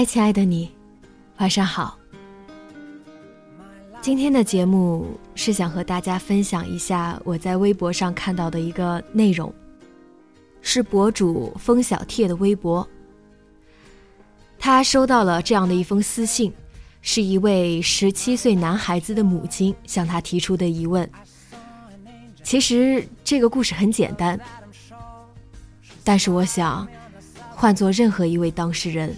嗨，亲爱的你，晚上好。今天的节目是想和大家分享一下我在微博上看到的一个内容，是博主风小贴的微博。他收到了这样的一封私信，是一位十七岁男孩子的母亲向他提出的疑问。其实这个故事很简单，但是我想，换做任何一位当事人。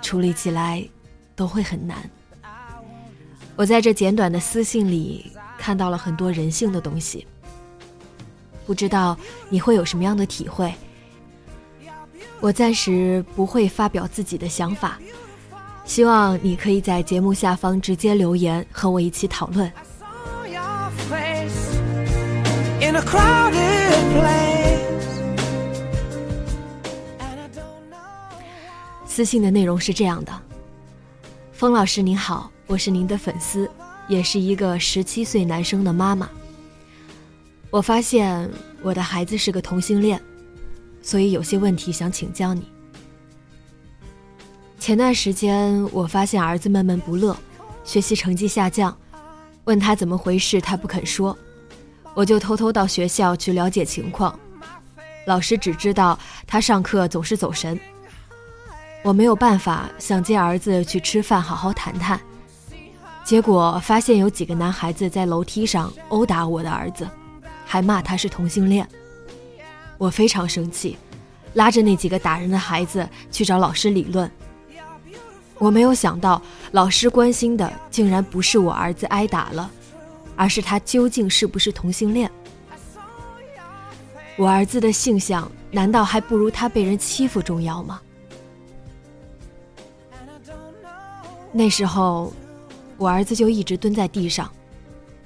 处理起来都会很难。我在这简短的私信里看到了很多人性的东西，不知道你会有什么样的体会。我暂时不会发表自己的想法，希望你可以在节目下方直接留言和我一起讨论。私信的内容是这样的：风老师您好，我是您的粉丝，也是一个十七岁男生的妈妈。我发现我的孩子是个同性恋，所以有些问题想请教你。前段时间我发现儿子闷闷不乐，学习成绩下降，问他怎么回事，他不肯说，我就偷偷到学校去了解情况。老师只知道他上课总是走神。我没有办法想接儿子去吃饭，好好谈谈。结果发现有几个男孩子在楼梯上殴打我的儿子，还骂他是同性恋。我非常生气，拉着那几个打人的孩子去找老师理论。我没有想到，老师关心的竟然不是我儿子挨打了，而是他究竟是不是同性恋。我儿子的性向难道还不如他被人欺负重要吗？那时候，我儿子就一直蹲在地上，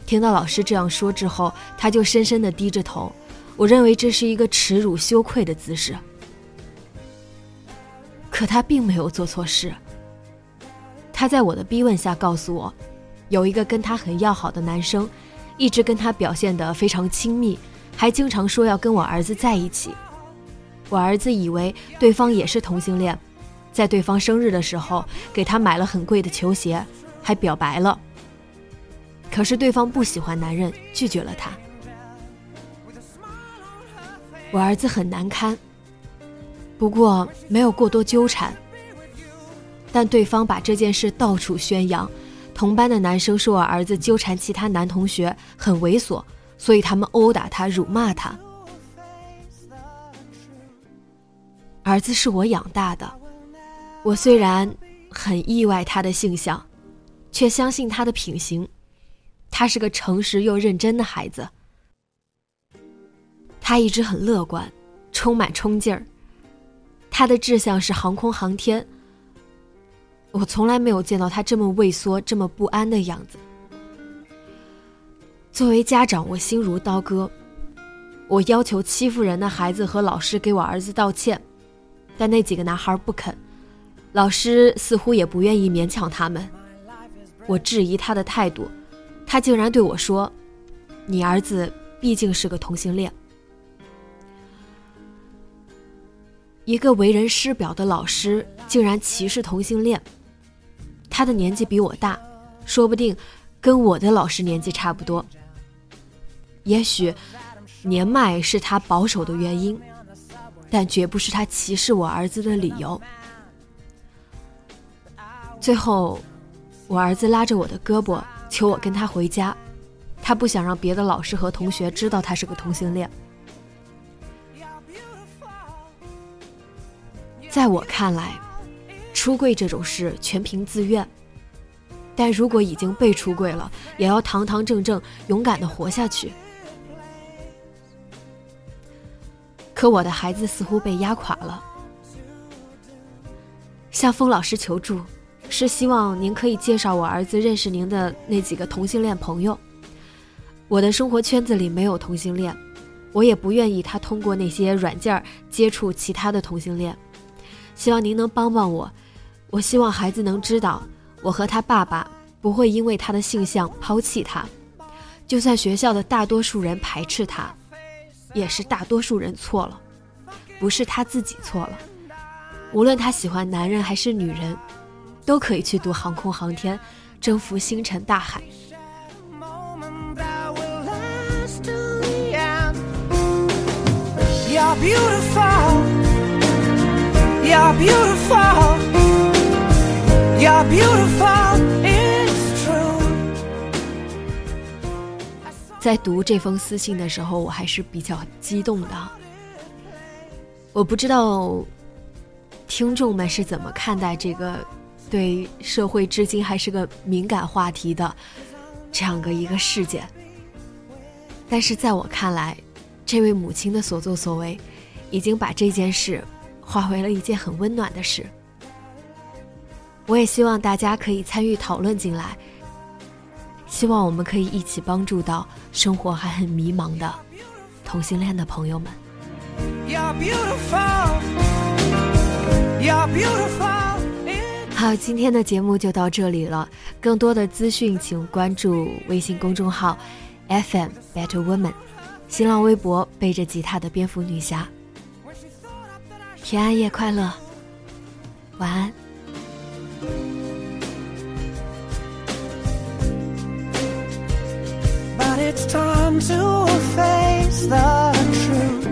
听到老师这样说之后，他就深深的低着头。我认为这是一个耻辱羞愧的姿势。可他并没有做错事。他在我的逼问下告诉我，有一个跟他很要好的男生，一直跟他表现得非常亲密，还经常说要跟我儿子在一起。我儿子以为对方也是同性恋。在对方生日的时候，给他买了很贵的球鞋，还表白了。可是对方不喜欢男人，拒绝了他。我儿子很难堪，不过没有过多纠缠。但对方把这件事到处宣扬，同班的男生说我儿子纠缠其他男同学很猥琐，所以他们殴打他、辱骂他。儿子是我养大的。我虽然很意外他的性向，却相信他的品行。他是个诚实又认真的孩子。他一直很乐观，充满冲劲儿。他的志向是航空航天。我从来没有见到他这么畏缩、这么不安的样子。作为家长，我心如刀割。我要求欺负人的孩子和老师给我儿子道歉，但那几个男孩不肯。老师似乎也不愿意勉强他们，我质疑他的态度，他竟然对我说：“你儿子毕竟是个同性恋。”一个为人师表的老师竟然歧视同性恋，他的年纪比我大，说不定跟我的老师年纪差不多。也许年迈是他保守的原因，但绝不是他歧视我儿子的理由。最后，我儿子拉着我的胳膊，求我跟他回家，他不想让别的老师和同学知道他是个同性恋。在我看来，出柜这种事全凭自愿。但如果已经被出柜了，也要堂堂正正、勇敢的活下去。可我的孩子似乎被压垮了，向风老师求助，是希望您可以介绍我儿子认识您的那几个同性恋朋友。我的生活圈子里没有同性恋，我也不愿意他通过那些软件接触其他的同性恋。希望您能帮帮我，我希望孩子能知道，我和他爸爸不会因为他的性向抛弃他，就算学校的大多数人排斥他，也是大多数人错了，不是他自己错了。无论他喜欢男人还是女人，都可以去读航空航天，征服星辰大海。You're beautiful. You're beautiful. It's true. 在读这封私信的时候，我还是比较激动的。我不知道听众们是怎么看待这个对社会至今还是个敏感话题的这样的一个事件，但是在我看来，这位母亲的所作所为已经把这件事。化为了一件很温暖的事。我也希望大家可以参与讨论进来，希望我们可以一起帮助到生活还很迷茫的同性恋的朋友们。好，今天的节目就到这里了。更多的资讯，请关注微信公众号 FM Better Woman，新浪微博背着吉他的蝙蝠女侠。平安夜快乐，晚安。But it's time to face the truth.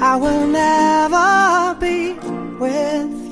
I will never. be with.